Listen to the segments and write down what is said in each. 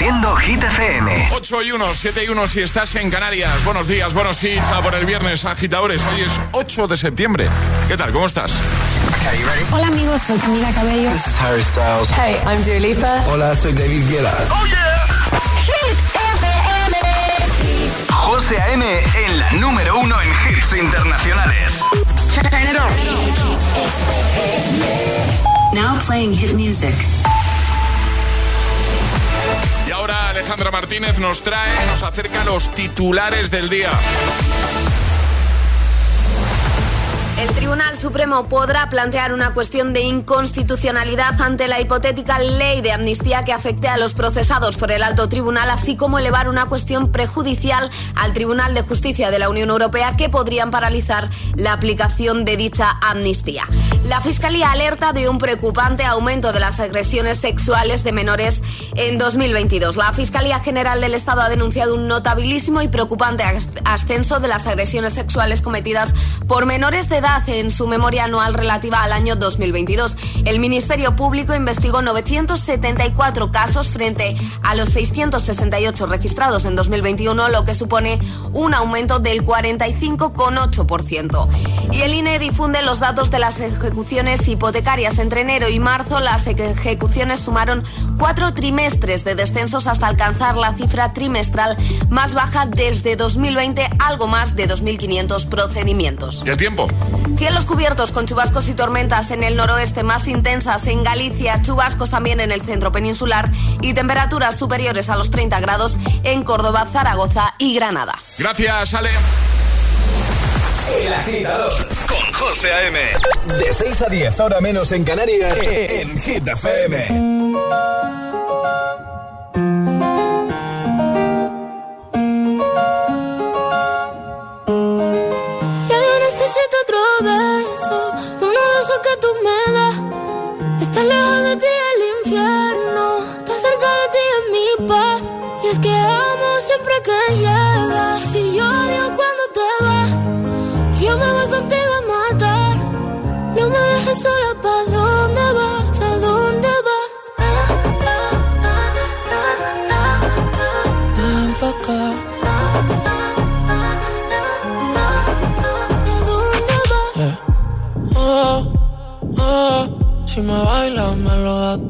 Haciendo Hit FM. 8 y 1, 7 y 1 si estás en Canarias. Buenos días, buenos hits. A por el viernes, agitadores. Hoy es 8 de septiembre. ¿Qué tal? ¿Cómo estás? Hola amigos, soy Camila Cabello. This is Harry Styles. Hey, I'm Dua Lipa. Hola, soy David Guetta. ¡Oh, yeah! Hit FM. José A.M. en la número uno en hits internacionales. Turn it on. Now playing hit music. Y ahora Alejandra Martínez nos trae, nos acerca los titulares del día. El Tribunal Supremo podrá plantear una cuestión de inconstitucionalidad ante la hipotética ley de amnistía que afecte a los procesados por el alto tribunal, así como elevar una cuestión prejudicial al Tribunal de Justicia de la Unión Europea que podrían paralizar la aplicación de dicha amnistía. La Fiscalía alerta de un preocupante aumento de las agresiones sexuales de menores en 2022. La Fiscalía General del Estado ha denunciado un notabilísimo y preocupante ascenso de las agresiones sexuales cometidas por menores de edad en su memoria anual relativa al año 2022. El Ministerio Público investigó 974 casos frente a los 668 registrados en 2021, lo que supone un aumento del 45,8%. Y el INE difunde los datos de las ejecuciones hipotecarias. Entre enero y marzo, las ejecuciones sumaron cuatro trimestres de descensos hasta alcanzar la cifra trimestral más baja desde 2020, algo más de 2.500 procedimientos. ¿Y el tiempo? Cielos cubiertos con chubascos y tormentas en el noroeste más intensas en Galicia, chubascos también en el centro peninsular y temperaturas superiores a los 30 grados en Córdoba, Zaragoza y Granada. Gracias, Ale. El agitador con José A.M. De 6 a 10, ahora menos en Canarias, en Hit FM.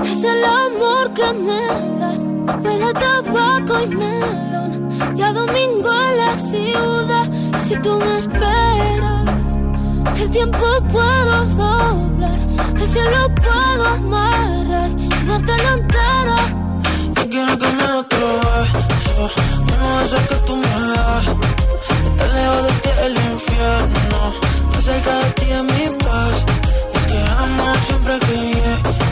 es el amor que me das. Huele a tabaco y melón. Y a domingo en la ciudad. Si tú me esperas, el tiempo puedo doblar. El cielo puedo amarrar y darte la entera. Yo quiero me otro beso. Uno de esos que tú me das. Estar lejos de ti el infierno. Estar cerca de ti es mi paz. Y es que amo siempre que llegas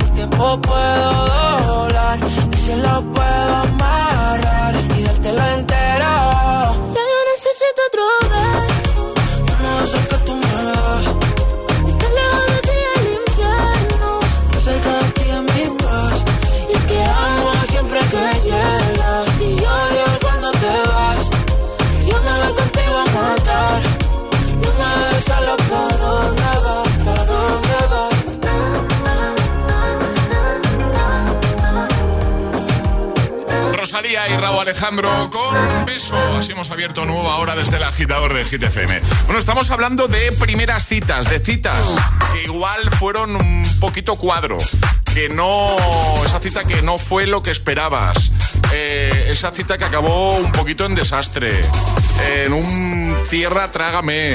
el tiempo puedo doblar. Y si lo puedo Alejandro con beso. Así hemos abierto nueva hora desde el agitador de GTFM. Bueno, estamos hablando de primeras citas, de citas que igual fueron un poquito cuadro. Que no. Esa cita que no fue lo que esperabas. Eh, esa cita que acabó un poquito en desastre. En un tierra trágame.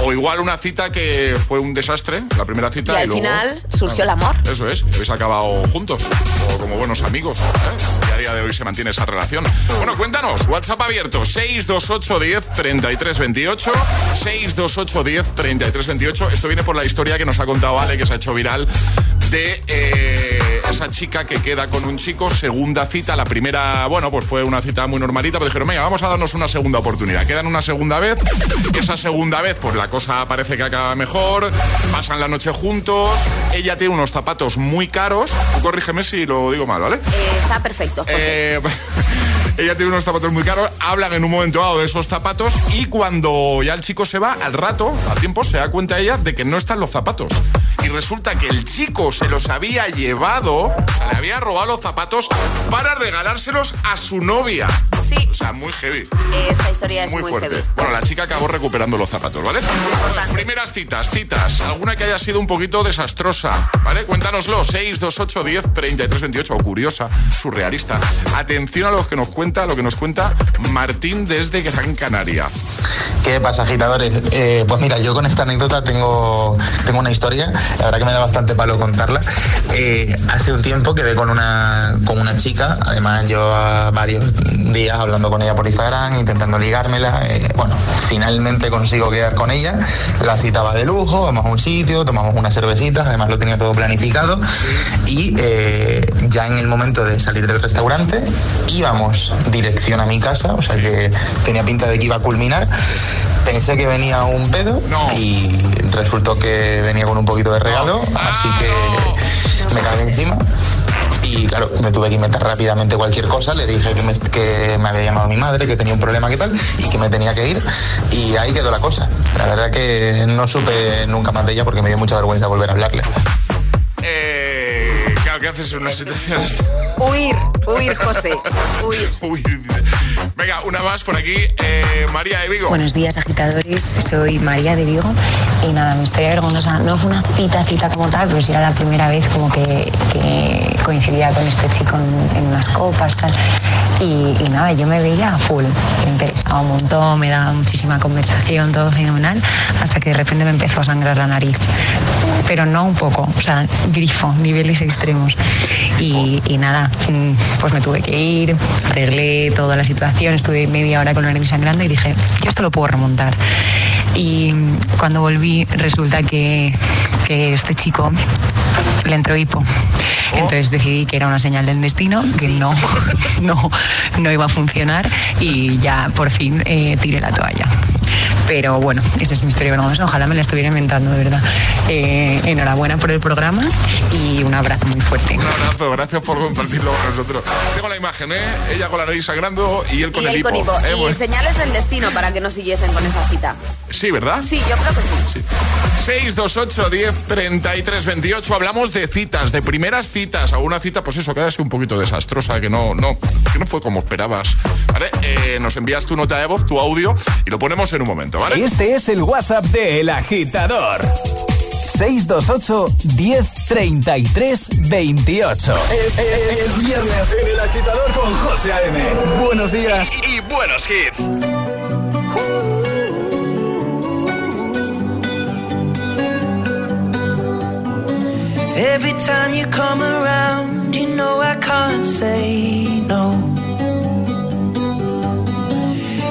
O igual una cita que fue un desastre, la primera cita. Y al final surgió el amor. Eso es, habéis acabado juntos. O como buenos amigos. ¿eh? Día de hoy se mantiene esa relación. Bueno, cuéntanos, WhatsApp abierto, 628 10 33 28. 628 10 33 28. Esto viene por la historia que nos ha contado Ale, que se ha hecho viral de eh, esa chica que queda con un chico, segunda cita, la primera, bueno, pues fue una cita muy normalita, pero dijeron, venga, vamos a darnos una segunda oportunidad. Quedan una segunda vez, esa segunda vez, pues la cosa parece que acaba mejor, pasan la noche juntos, ella tiene unos zapatos muy caros, corrígeme si lo digo mal, ¿vale? Eh, está perfecto. Eh, ella tiene unos zapatos muy caros, hablan en un momento dado de esos zapatos y cuando ya el chico se va, al rato, al tiempo, se da cuenta ella de que no están los zapatos. Y resulta que el chico se los había llevado, le había robado los zapatos para regalárselos a su novia. Sí. O sea, muy heavy. Esta historia es muy, fuerte. Bueno, la chica acabó recuperando los zapatos, ¿vale? primeras citas, citas. Alguna que haya sido un poquito desastrosa, ¿vale? Cuéntanoslo. 628 10 33 28 o curiosa, surrealista. Atención a lo que nos cuenta, lo que nos cuenta Martín desde Gran Canaria. ¿Qué pasa, agitadores? Eh, pues mira, yo con esta anécdota tengo, tengo una historia, la verdad que me da bastante palo contarla. Eh, hace un tiempo quedé con una, con una chica, además yo varios días hablando con ella por Instagram, intentando ligármela. Eh, bueno, finalmente consigo quedar con ella, la citaba de lujo, vamos a un sitio, tomamos unas cervecitas, además lo tenía todo planificado. Y ya en el momento de salir del restaurante íbamos dirección a mi casa, o sea que tenía pinta de que iba a culminar. Pensé que venía un pedo y resultó que venía con un poquito de regalo, así que me cagué encima. Y claro, me tuve que inventar rápidamente cualquier cosa. Le dije que me, había llamado mi madre, que tenía un problema, que tal, y que me tenía que ir. Y ahí quedó la cosa. La verdad que no supe nunca más de ella porque me dio mucha vergüenza volver a hablarle. Eh, claro, ¿qué haces en una situación Huir, huir, José. Huir. huir. Venga, una más por aquí. Eh, María de Vigo. Buenos días, agitadores. Soy María de Vigo. Y nada, mi historia vergonzosa no fue una cita, cita como tal, pero sí era la primera vez como que, coincidía con este chico en, unas copas, tal. Y, nada, yo me veía full. Me interesaba un montón, me daba muchísima conversación, todo fenomenal, hasta que de repente me empezó a sangrar la nariz. Pero no un poco, o sea, grifo, niveles extremos. Y, y nada, mm, pues me tuve que ir, arreglé toda la situación estuve media hora con la nariz sangrando y dije, yo esto lo puedo remontar. Y cuando volví resulta que, que este chico le entró hipo. Entonces decidí que era una señal del destino, que no, no, no iba a funcionar y ya por fin eh, tiré la toalla. Pero bueno, esa es mi historia vergonzosa. Ojalá me la estuviera inventando, de verdad. Eh, enhorabuena por el programa y un abrazo muy fuerte. Un abrazo, gracias por compartirlo con nosotros. Tengo la imagen, ¿eh? Ella con la nariz sangrando y él con el hipo. Eh, y señales del destino para que no siguiesen con esa cita. Sí, ¿verdad? Sí, yo creo que sí. sí. 628 10 33 28. Hablamos de citas, de primeras citas. Alguna cita, pues eso, queda un poquito desastrosa, que no, no, que no fue como esperabas. ¿Vale? Eh, nos envías tu nota de voz, tu audio y lo ponemos en un momento, ¿vale? Este es el WhatsApp de El Agitador. 628 1033 28. Es, viernes en El Agitador con José A.M. Buenos días y buenos hits. Every time you come around, you know I can't say no.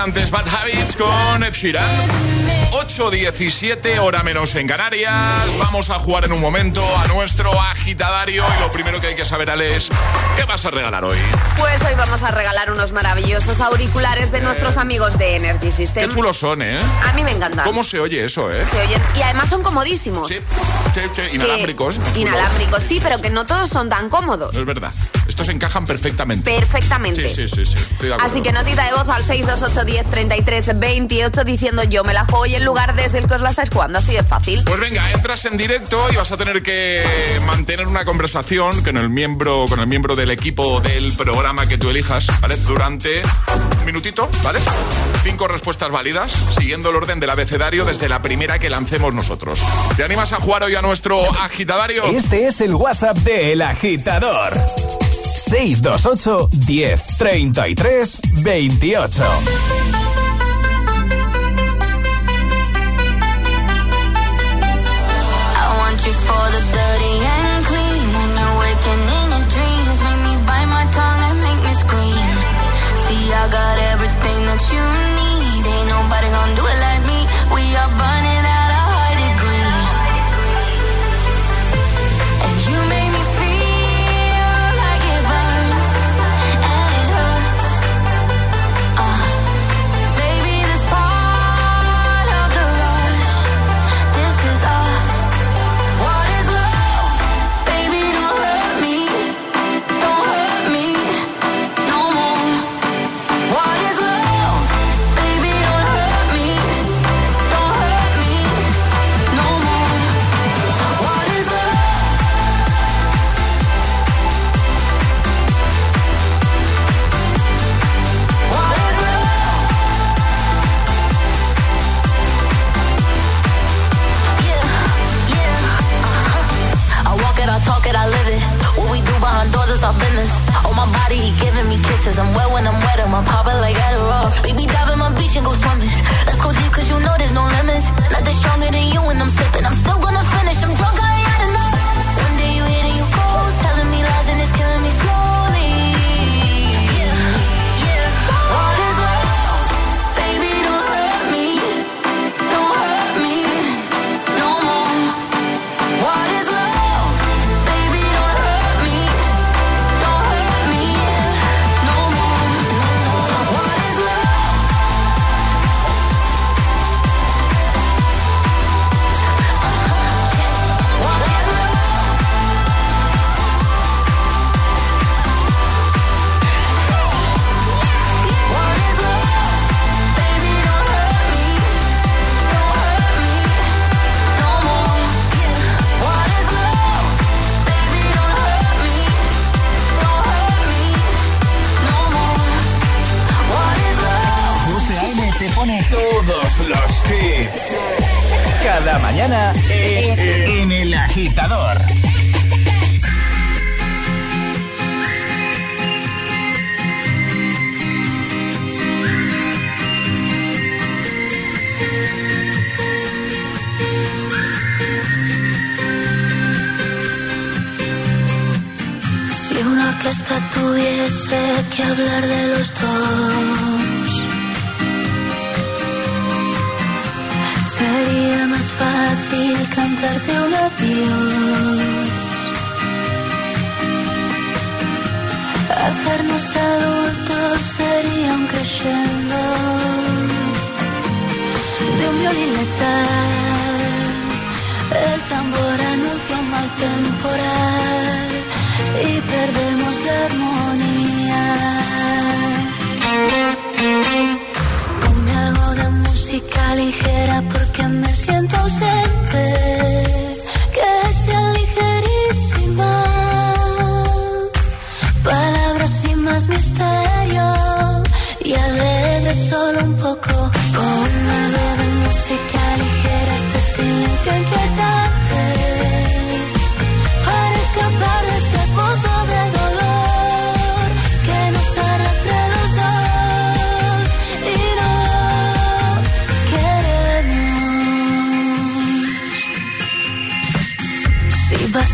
Antes Bad Habits con Ed Sheeran. 8.17, hora menos en Canarias. Vamos a jugar en un momento a nuestro agitadario y lo primero que hay que saber, Ale, es ¿qué vas a regalar hoy? Pues hoy vamos a regalar unos maravillosos auriculares de nuestros amigos de Energy System. Qué chulos son, ¿eh? A mí me encantan. ¿Cómo se oye eso, eh? Se oyen y además son comodísimos. Sí, sí, inalámbricos. inalámbricos, sí, pero que no todos son tan cómodos. es verdad. Estos encajan perfectamente. Perfectamente. Sí, sí, sí. sí. Así que notita de voz al 628 10 33 28 diciendo yo me la juego y el lugar desde el que os la estáis jugando. Así de fácil. Pues venga, entras en directo y vas a tener que mantener una conversación con el miembro, con el miembro del equipo del programa que tú elijas, ¿vale? Durante un minutito, ¿vale? Cinco respuestas válidas, siguiendo el orden del abecedario desde la primera que lancemos nosotros. ¿Te animas a jugar hoy a nuestro agitadario? Este es el WhatsApp de El Agitador. 628 10 33 28.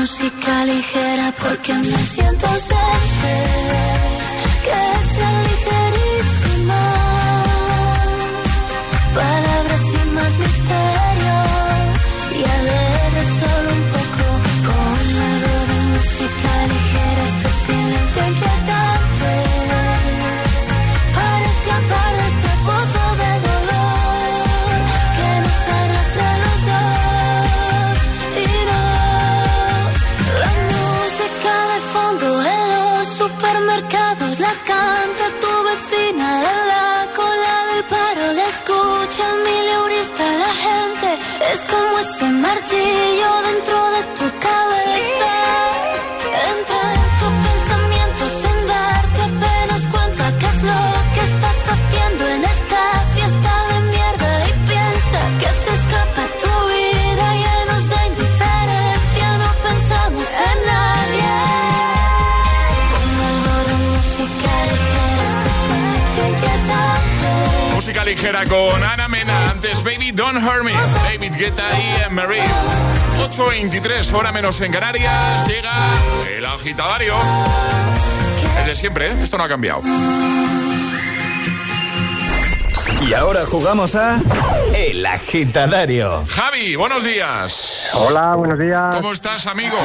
música ligera porque me siento ausente, que sea ligerísima. Ligera con Ana Mena. Antes Baby Don't Hurt Me. David Guetta y Marie. 8.23, hora menos en Canarias. Llega el agitadario. El de siempre, ¿eh? Esto no ha cambiado. Y ahora jugamos a El Agitadario. Javi, buenos días. Hola, buenos días. ¿Cómo estás, amigo?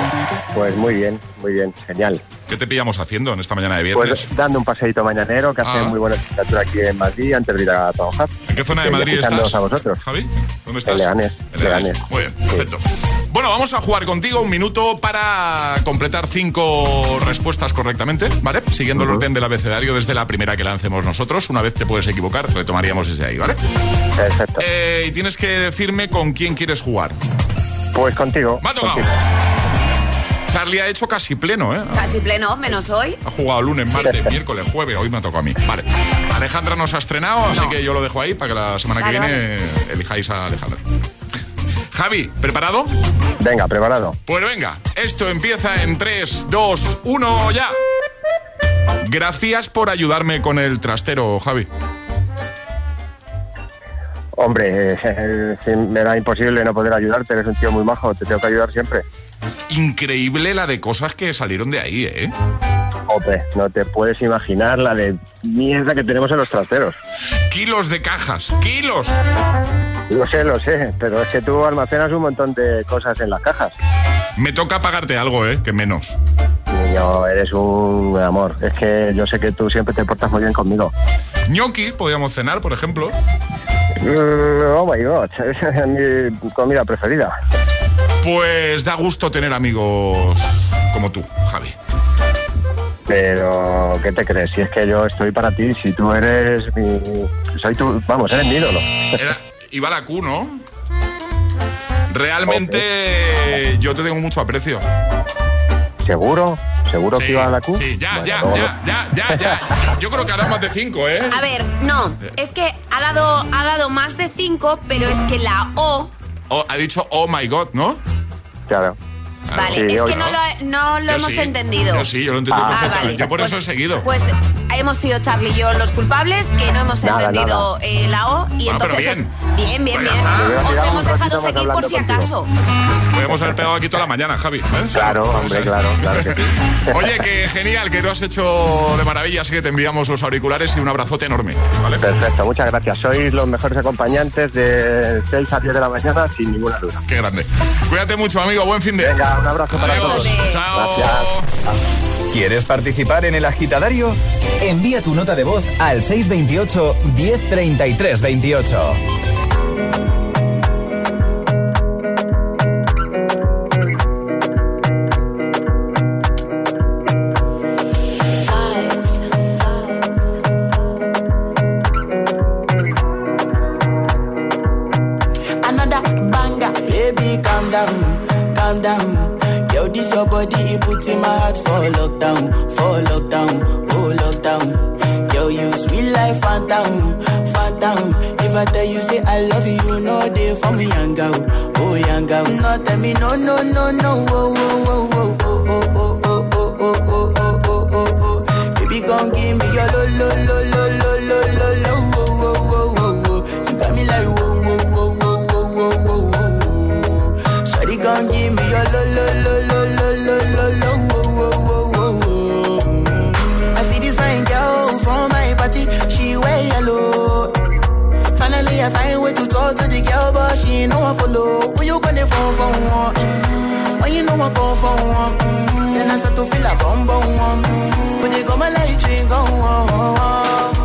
Pues muy bien, muy bien, genial. ¿Qué te pillamos haciendo en esta mañana de viernes? Pues dando un paseíto mañanero que hace Ah. muy buena temperatura aquí en Madrid antes de ir a trabajar. ¿En qué zona de Madrid estás? a vosotros. Javi, ¿dónde estás? En Leganés, En Leganés. Muy bien, perfecto. Bueno, vamos a jugar contigo un minuto para completar cinco respuestas correctamente, ¿vale? Siguiendo el orden del abecedario desde la primera que lancemos nosotros. Una vez te puedes equivocar, retomaríamos desde ahí, ¿vale? Perfecto. Eh, y tienes que decirme con quién quieres jugar. Pues contigo. Me ha tocado. Charlie ha hecho casi pleno, ¿eh? Casi pleno, menos hoy. Ha jugado lunes, martes, miércoles, jueves, hoy me ha tocado a mí. Vale. Alejandra nos ha estrenado, así que yo lo dejo ahí para que la semana que Vale, viene elijáis a Alejandra. Javi, ¿preparado? Venga, preparado. Pues venga, esto empieza en 3, 2, 1, ya. Gracias por ayudarme con el trastero, Javi. Hombre, eh, me da imposible no poder ayudarte, eres un tío muy majo, te tengo que ayudar siempre. Increíble la de cosas que salieron de ahí, ¿eh? Hombre, no te puedes imaginar la de mierda que tenemos en los trasteros. Kilos de cajas, kilos. Lo sé, lo sé, pero es que tú almacenas un montón de cosas en las cajas. Me toca pagarte algo, ¿eh? Que menos. Niño, eres un amor. Es que yo sé que tú siempre te portas muy bien conmigo. Ñoquis, podíamos cenar, por ejemplo. Mm, oh my god, es mi comida preferida. Pues da gusto tener amigos como tú, Javi. Pero, ¿qué te crees? Si es que yo estoy para ti, si tú eres mi... Soy tu... Vamos, eres mi ídolo. Era, iba la Q, ¿no? Realmente yo te tengo mucho aprecio. ¿Seguro? ¿Seguro que iba a la Q? Sí, ya, Bueno, ya, ya, ya, ya, ya. Yo creo que ha dado más de cinco, ¿eh? A ver, no, es que ha dado, ha dado más de 5, pero es que la O, Oh, ha dicho oh my god, ¿no? Claro. Vale, Sí, es que no. no lo, no lo hemos sí. entendido. Yo sí, yo lo entiendo Ah, perfectamente. vale. Yo por Pues- eso he seguido. Pues hemos sido Charlie y yo los culpables, que no hemos Nada, entendido eh, la O, y Bueno, pero entonces bien. bien, bien, Pues bien. Os hemos dejado seguir por si acaso. Podemos haber pegado aquí toda la mañana, Javi. ¿eh? Claro, hombre, claro, claro que sí. Oye, que genial, que lo has hecho de maravilla, así que te enviamos los auriculares y un abrazote enorme, ¿vale? Perfecto, muchas gracias. Sois los mejores acompañantes de 6 a 10 de la mañana, sin ninguna duda. Qué grande. Cuídate mucho, amigo, buen fin de. Venga, un abrazo para Adiós. todos. Chao. Gracias. ¿Quieres participar en El Agitadario? Envía tu nota de voz al 628 1033 28. Another banger, baby, calm down, calm down. Your body, it puts in my heart for lockdown, for lockdown, oh lockdown. Yo, you sweet life, phantom, phantom. If I tell you say I love you, know they for me, young girl. Oh, young girl. No, tell me, no, no, no, no. Oh, oh, oh, oh, oh, oh, oh, oh, oh, oh, oh, oh, oh, oh. Baby, gon' give me your lo, lo, lo, lo, lo, lo, lo, lo. Oh, oh, oh, oh, oh. You got me like, whoa, whoa, whoa, whoa, whoa, whoa, whoa, whoa. Shawty gon' give me your lo, lo, lo, I find way to talk to the girl, but she ain't no one follow. Who you gonna phone for one? Mm-hmm. When you know I come for mm-hmm. then I start to feel a bum bum one. Mm-hmm. When you come my light, you go on. Yeah,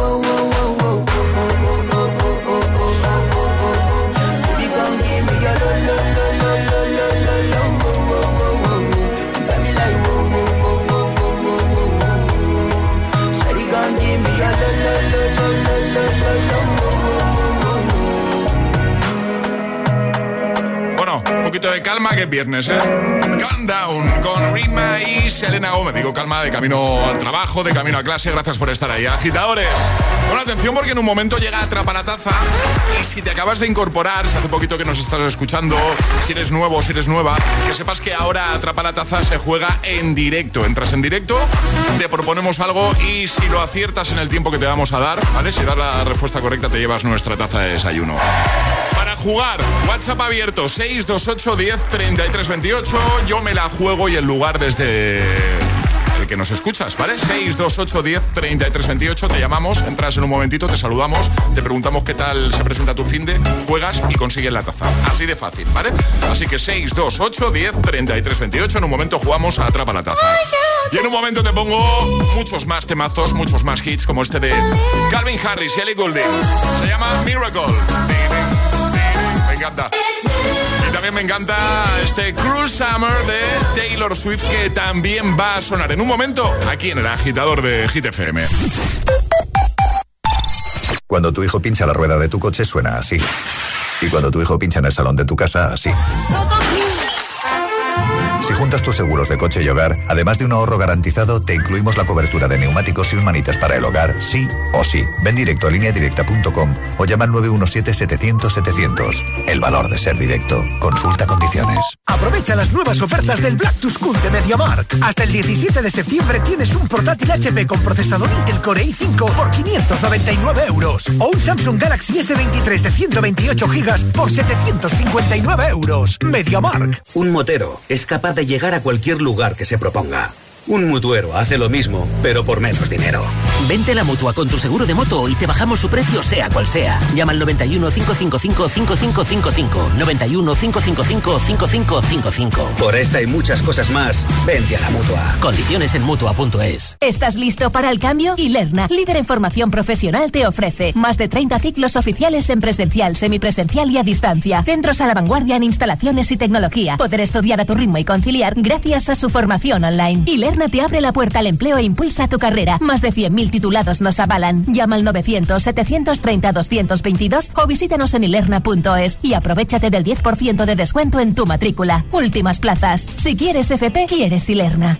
viernes, ¿eh? Calm con Rima y Selena Gómez. Digo calma de camino al trabajo, de camino a clase. Gracias por estar ahí. Agitadores. Bueno, atención porque en un momento llega Atrapa la Taza y si te acabas de incorporar, si hace poquito que nos estás escuchando, si eres nuevo, si eres nueva, que sepas que ahora Atrapa la Taza se juega en directo. Entras en directo, te proponemos algo y si lo aciertas en el tiempo que te vamos a dar, ¿vale? Si das la respuesta correcta te llevas nuestra taza de desayuno. Jugar, WhatsApp abierto 628 10 33 28. Yo me la juego y el lugar desde el que nos escuchas, ¿vale? 628 10 33 28. Te llamamos, entras en un momentito, te saludamos, te preguntamos qué tal se presenta tu fin de, juegas y consigues la taza. Así de fácil, ¿vale? Así que 628 10 33 28. En un momento jugamos a Atrapa la taza. Y en un momento te pongo muchos más temazos, muchos más hits como este de Calvin Harris y Ellie Goulding. Se llama Miracle. Encanta. Y también me encanta este Cruel Summer de Taylor Swift que también va a sonar en un momento aquí en el agitador de Hit. Cuando tu hijo pincha la rueda de tu coche suena así. Y cuando tu hijo pincha en el salón de tu casa, así. Si juntas tus seguros de coche y hogar, además de un ahorro garantizado, te incluimos la cobertura de neumáticos y un manitas para el hogar, sí o sí. Ven directo a lineadirecta.com o llama al 917-700-700. El valor de ser directo. Consulta condiciones. Aprovecha las nuevas ofertas del Black to School de MediaMark. Hasta el 17 de septiembre tienes un portátil HP con procesador Intel Core i5 por 599 euros. O un Samsung Galaxy S23 de 128 gigas por 759 euros. MediaMark. Un motero es capaz de llegar a cualquier lugar que se proponga. Un mutuero hace lo mismo, pero por menos dinero. Vente a la mutua con tu seguro de moto y te bajamos su precio, sea cual sea. Llama al 91 555 5555. 91 555 5555. Por esta y muchas cosas más, vente a la mutua. Condiciones en mutua.es. ¿Estás listo para el cambio? Ilerna, líder en formación profesional, te ofrece más de 30 ciclos oficiales en presencial, semipresencial y a distancia. Centros a la vanguardia en instalaciones y tecnología. Poder estudiar a tu ritmo y conciliar gracias a su formación online. Ilerna Ilerna te abre la puerta al empleo e impulsa tu carrera. Más de 100.000 titulados nos avalan. Llama al 900-730-222 o visítanos en ilerna.es y aprovechate del 10% de descuento en tu matrícula. Últimas plazas. Si quieres FP, quieres Ilerna.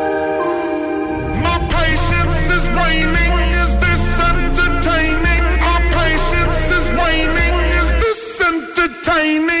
me.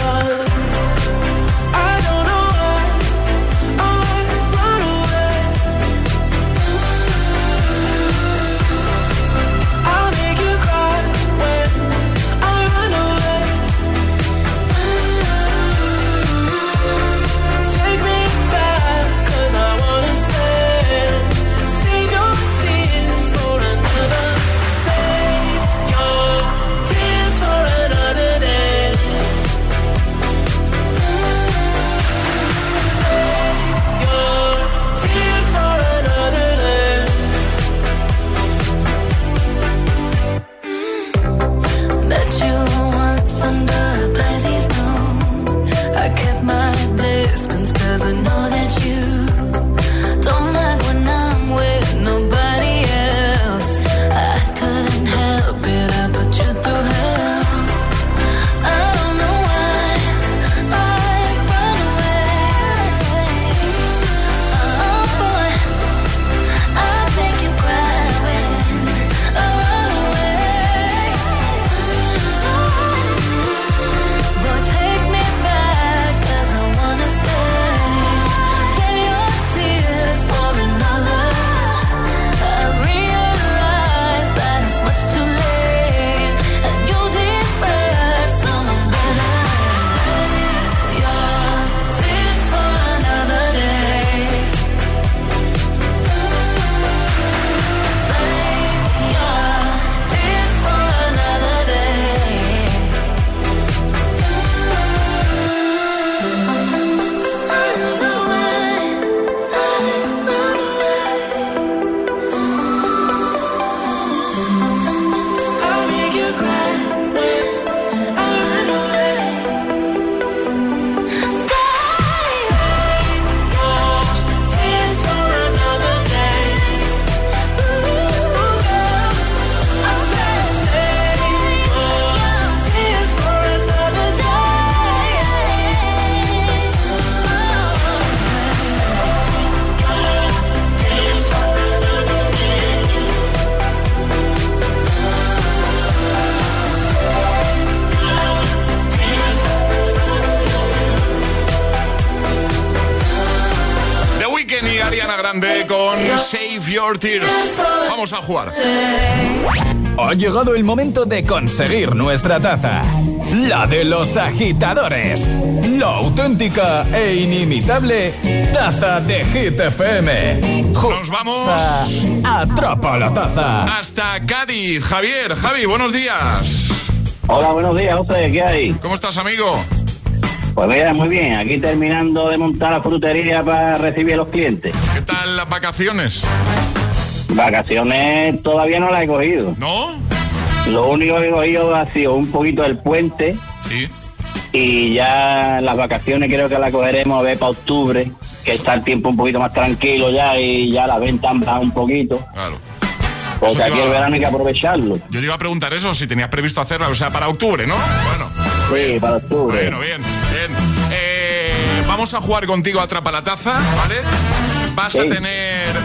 Your Tears. Vamos a jugar. Ha llegado el momento de conseguir nuestra taza. La de los agitadores. La auténtica e inimitable taza de Hit FM. Nos vamos a Atrapa la taza. hasta Cádiz. Javier, Javi, buenos días. Hola, buenos días, José, ¿qué hay? ¿Cómo estás, amigo? Pues mira, muy bien, aquí terminando de montar la frutería para recibir a los clientes. ¿Qué tal las vacaciones? Vacaciones todavía no las he cogido. ¿No? Lo único que he cogido ha sido un poquito del puente. Sí. Y ya las vacaciones creo que las cogeremos a ver para octubre, que está el tiempo un poquito más tranquilo ya y ya la venta han bajado un poquito. Claro. Porque aquí el verano hay que aprovecharlo. Yo te iba a preguntar eso, si tenías previsto hacerlo, o sea, para octubre, ¿no? Bueno. Sí, para octubre. Bueno, bien, bien. Eh, vamos a jugar contigo a Atrapa la Taza, ¿vale? Vas a tener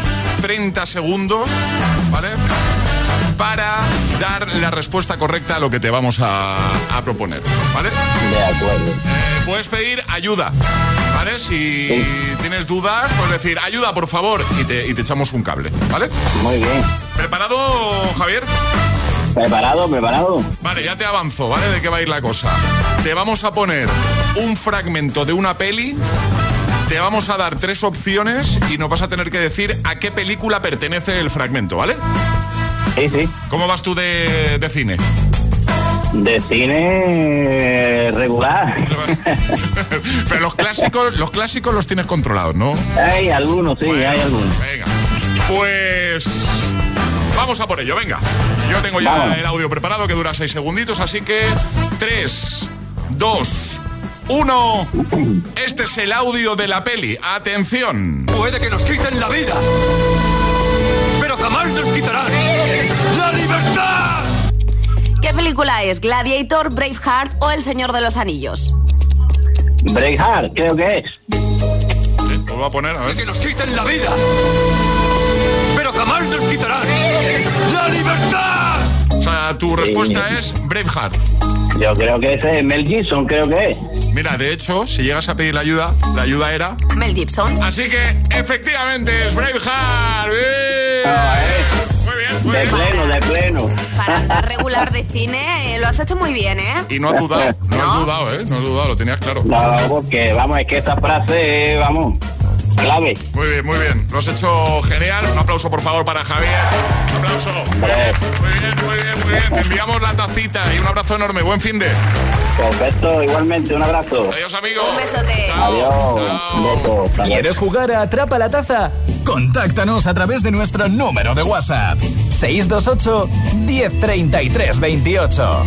30 segundos, ¿vale? Para dar la respuesta correcta a lo que te vamos a, proponer, ¿vale? De acuerdo. Eh, puedes pedir ayuda, ¿vale? Si tienes dudas, puedes decir ayuda, por favor, y te, y te echamos un cable, ¿vale? Muy bien. ¿Preparado, Javier? Preparado, preparado. Vale, ya te avanzo, ¿vale? De qué va a ir la cosa. Te vamos a poner un fragmento de una peli. Te vamos a dar tres opciones y nos vas a tener que decir a qué película pertenece el fragmento, ¿vale? Sí, sí. ¿Cómo vas tú de, de cine? De cine regular. Pero los clásicos, los clásicos los tienes controlados, ¿no? Hay algunos, sí, hay algunos. Venga. Pues Vamos a por ello, venga. Yo tengo ya el audio preparado que dura seis segunditos, así que 3, 2, 1. Este es el audio de la peli. Atención. Puede que nos quiten la vida, pero jamás nos quitarán la libertad. ¿Qué película es? ¿Gladiator, Braveheart o El Señor de los Anillos? Braveheart, creo que es. Sí, lo voy a poner, a ver. Que nos quiten la vida jamás nos quitarán la libertad. O sea, tu respuesta es Braveheart. Yo creo que ese es Mel Gibson, creo que es. Mira, de hecho, si llegas a pedir la ayuda, la ayuda era... Mel Gibson. Así que, efectivamente, es Braveheart. Muy bien, muy de pleno, de pleno. Para andar regular de cine, eh, lo has hecho muy bien, ¿eh? Y no has dudado, no, has dudado, ¿eh? No has dudado, lo tenías claro. No, porque, vamos, es que esta frase, vamos, clave. Muy bien, muy bien. Lo has hecho genial. Un aplauso, por favor, para Javier. Un aplauso. Muy bien, muy bien, muy bien. Te enviamos la tacita y un abrazo enorme. Buen fin de. Perfecto, igualmente, un abrazo. Adiós, amigo. Un besote. Adiós. ¿Quieres jugar a Atrapa la Taza? Contáctanos a través de nuestro número de WhatsApp. 628 1033 28.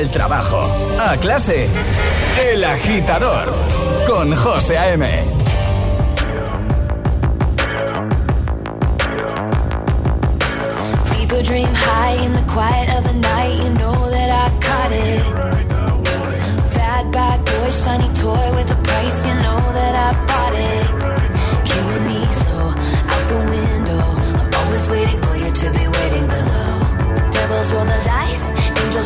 al trabajo, a clase. El agitador con José A.M. People dream high in the quiet of the night. You know that I caught it. Bad, bad boy, shiny toy with a price. You know that I bought it. Killing me slow out the window. I'm always waiting for you to be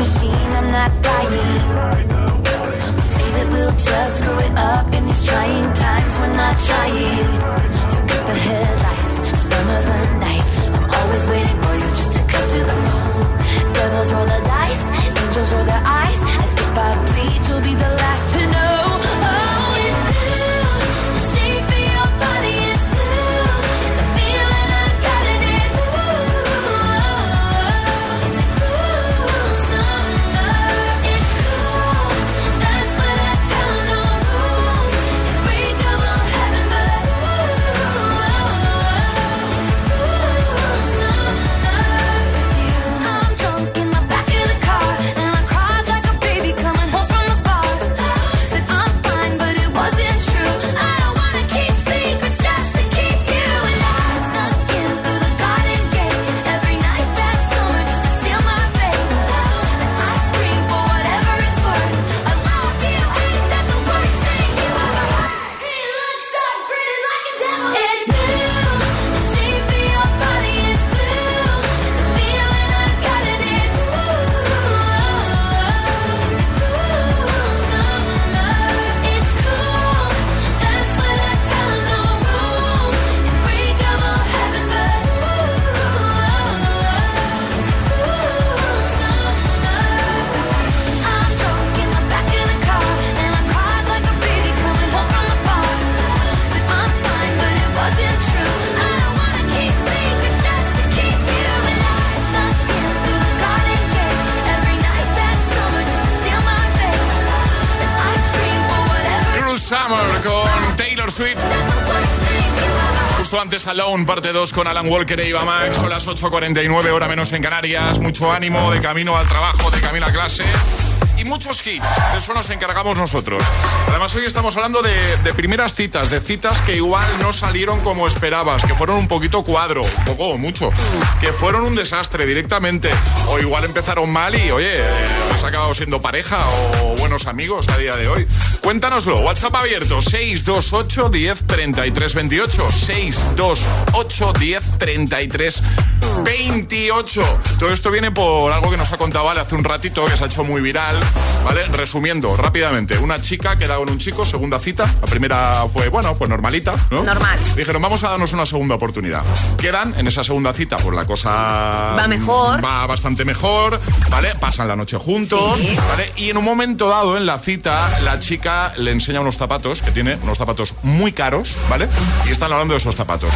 Machine. I'm not dying. We say that we'll just screw it up in these trying times. We're not trying. Antes Alone, parte 2 con Alan Walker e Iba Max. Son las 8.49, hora menos en Canarias. Mucho ánimo de camino al trabajo, de camino a clase. Y muchos hits, de eso nos encargamos nosotros. Además, hoy estamos hablando de, primeras citas, de citas que igual no salieron como esperabas, que fueron un poquito cuadro, poco o mucho, que fueron un desastre directamente, o igual empezaron mal y, oye, has acabado siendo pareja o buenos amigos a día de hoy. Cuéntanoslo, WhatsApp abierto 628 10 33 28 628 10 33 28. Todo esto viene por algo que nos ha contado Ale hace un ratito, que se ha hecho muy viral, ¿vale? Resumiendo rápidamente, una chica queda con un chico, segunda cita, la primera fue, bueno, pues normalita, ¿no? Normal. Dijeron, vamos a darnos una segunda oportunidad. Quedan en esa segunda cita, pues la cosa... Va mejor. Va bastante mejor, ¿vale? Pasan la noche juntos, Sí. ¿vale? Y en un momento dado en la cita, la chica le enseña unos zapatos, que tiene unos zapatos muy caros, ¿vale? Y están hablando de esos zapatos.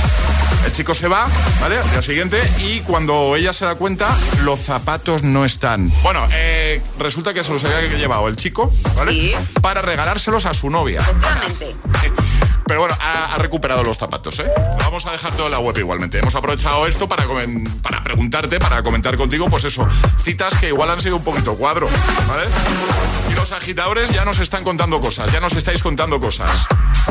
El chico se va, ¿vale? Al día siguiente, y cuando ella se da cuenta, los zapatos no están. Bueno, eh, resulta que se los había llevado el chico, ¿vale? Para regalárselos a su novia. Pero bueno, ha, ha recuperado los zapatos, ¿eh? Lo vamos a dejar todo en la web igualmente. Hemos aprovechado esto para, comen- para preguntarte, para comentar contigo, pues eso, citas que igual han sido un poquito cuadro, ¿vale? Y los agitadores ya nos están contando cosas, ya nos estáis contando cosas.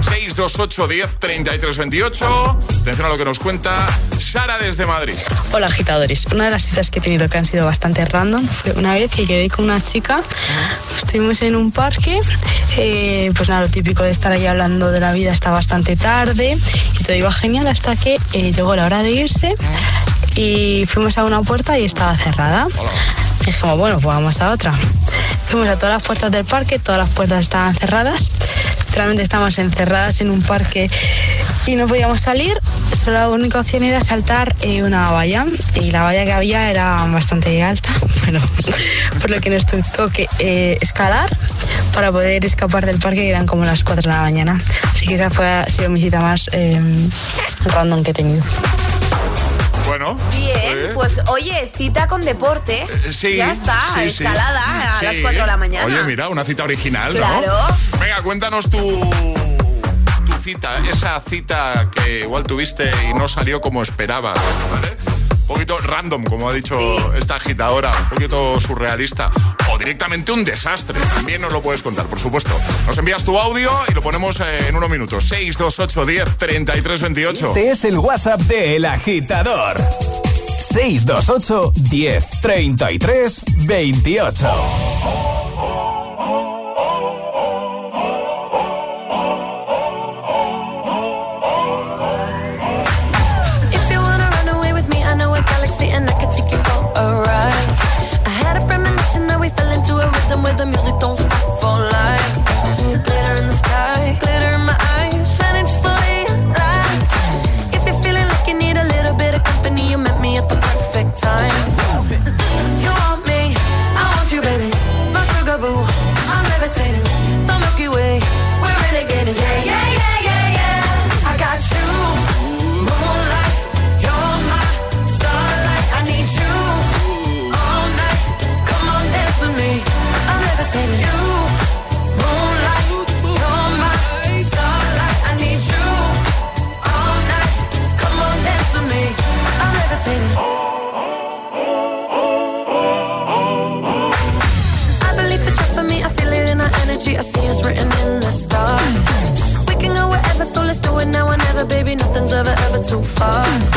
628 10 33 28. Atención a lo que nos cuenta Sara desde Madrid. Hola agitadores, una de las citas que he tenido que han sido bastante random fue una vez que quedé con una chica, estuvimos en un parque, eh, pues nada, lo típico de estar ahí hablando de la vida hasta bastante tarde. Y todo iba genial hasta que eh, llegó la hora de irse. Y fuimos a una puerta y estaba cerrada. Y es como, bueno, pues vamos a otra. Fuimos a todas las puertas del parque, todas las puertas estaban cerradas. Realmente estábamos encerradas en un parque y no podíamos salir. Solo la única opción era saltar eh, una valla y la valla que había era bastante alta, bueno, por lo que nos tocó que eh, escalar para poder escapar del parque, que eran como las 4 de la mañana. Así que esa fue, ha sido mi cita más em, random que he tenido. Bueno. Bien, eh. pues oye, cita con deporte. Eh, eh, sí. Ya está, sí, escalada a las 4 de la mañana. Oye, mira, una cita original, claro. Venga, cuéntanos tu cita, esa cita que igual tuviste y no salió como esperabas, ¿vale? poquito random, como ha dicho sí. esta agitadora, un poquito surrealista o directamente un desastre. También nos lo puedes contar, por supuesto. Nos envías tu audio y lo ponemos eh, en unos minutos. 628 10 33 28. Este es el WhatsApp de El Agitador. 628 10 33 28. far.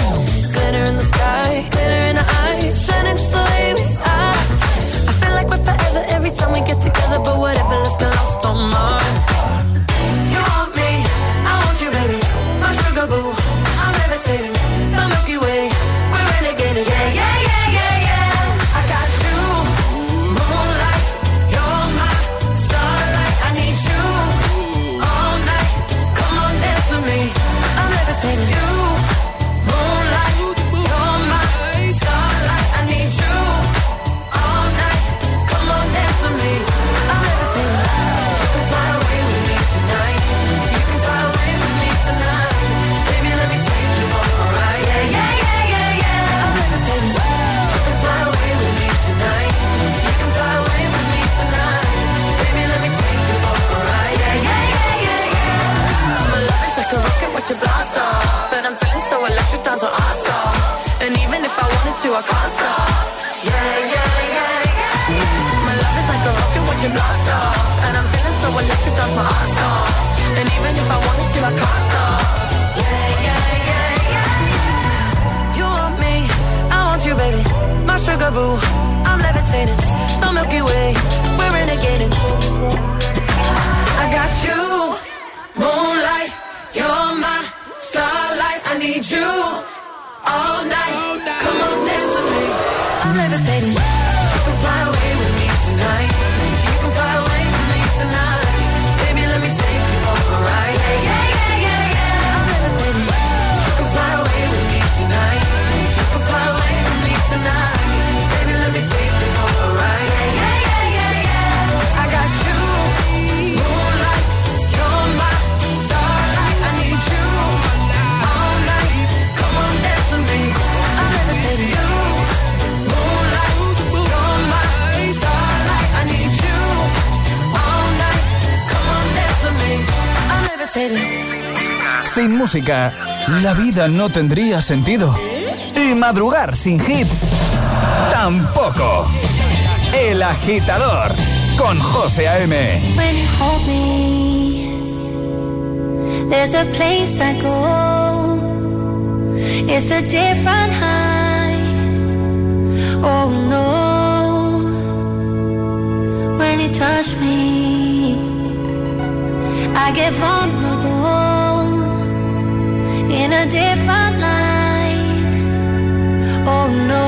la vida no tendría sentido. Y madrugar sin hits, tampoco. El agitador con José A.M. A Oh no. When you touch me, I get. in a different light. Oh no.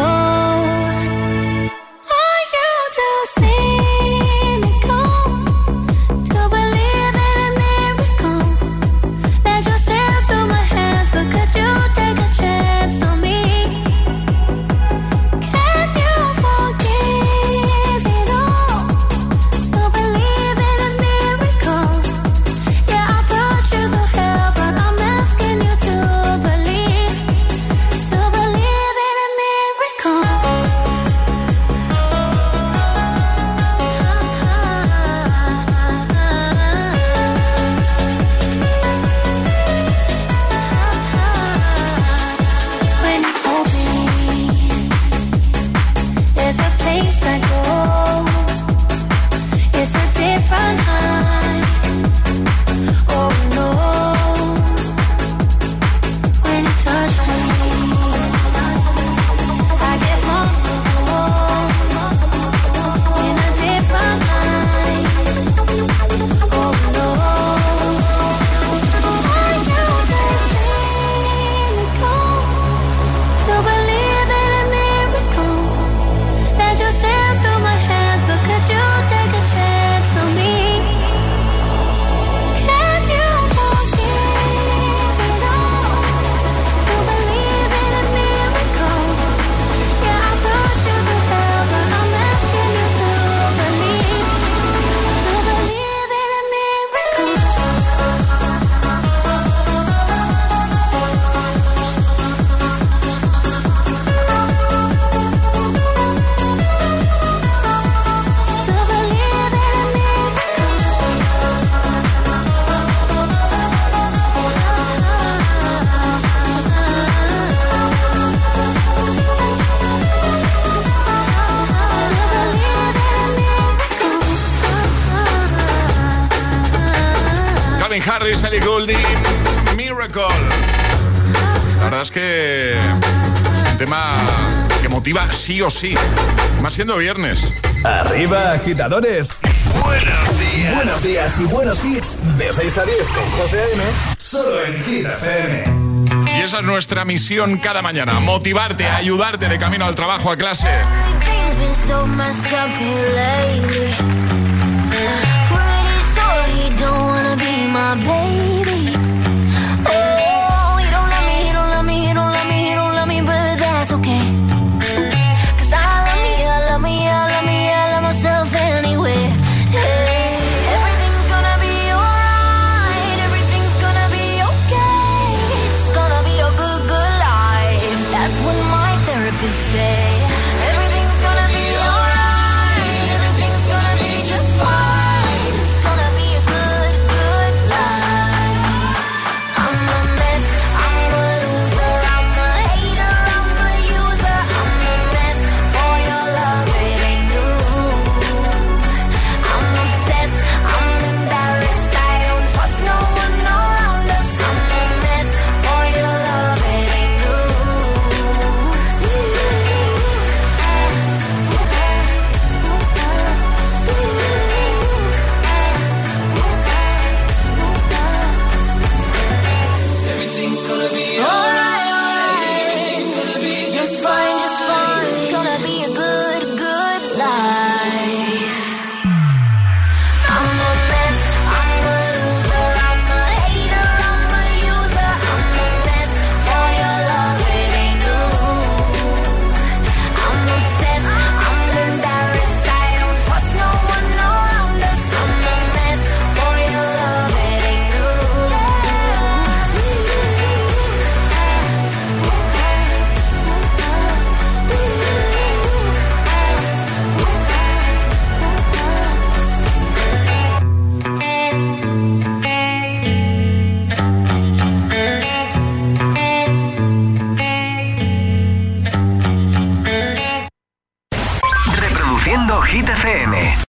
sí o sí. Más siendo viernes. Arriba, agitadores. Buenos días. Buenos días y buenos hits. De 6 a 10 con José M. Solo en Hit FM. Y esa es nuestra misión cada mañana, motivarte, ayudarte de camino al trabajo, a clase.